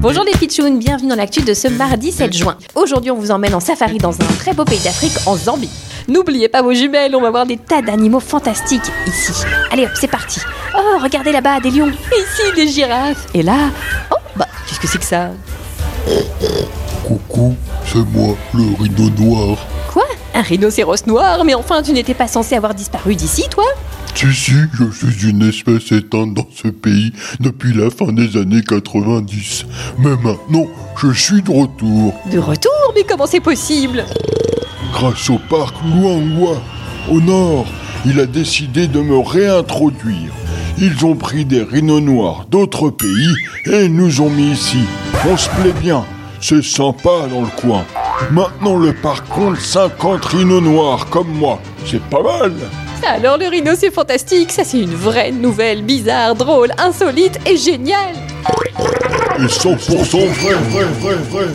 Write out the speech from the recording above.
Bonjour les pitchouns, bienvenue dans l'actu de ce mardi 7 juin. Aujourd'hui, on vous emmène en safari dans un très beau pays d'Afrique, en Zambie. N'oubliez pas vos jumelles, on va voir des tas d'animaux fantastiques ici. Allez hop, c'est parti. Oh, regardez là-bas, des lions. Et ici, des girafes. Et là, oh, bah, qu'est-ce que c'est que ça? Coucou, c'est moi, le rhino noir. Quoi? Un rhinocéros noir? Mais enfin, tu n'étais pas censé avoir disparu d'ici, toi? Si, si, je suis une espèce éteinte dans ce pays depuis la fin des années 90. Mais maintenant, je suis de retour, De retour Mais comment c'est possible? Grâce au parc Luangwa. Au nord, il a décidé de me réintroduire. Ils ont pris des rhinos noirs d'autres pays et nous ont mis ici. On se plaît bien, c'est sympa dans le coin. Maintenant, le parc compte 50 rhinos noirs comme moi. C'est pas mal. Alors le rhino, c'est fantastique. Ça, c'est une vraie nouvelle, bizarre, drôle, insolite et géniale. Et 100% vrai, vrai, vrai, vrai.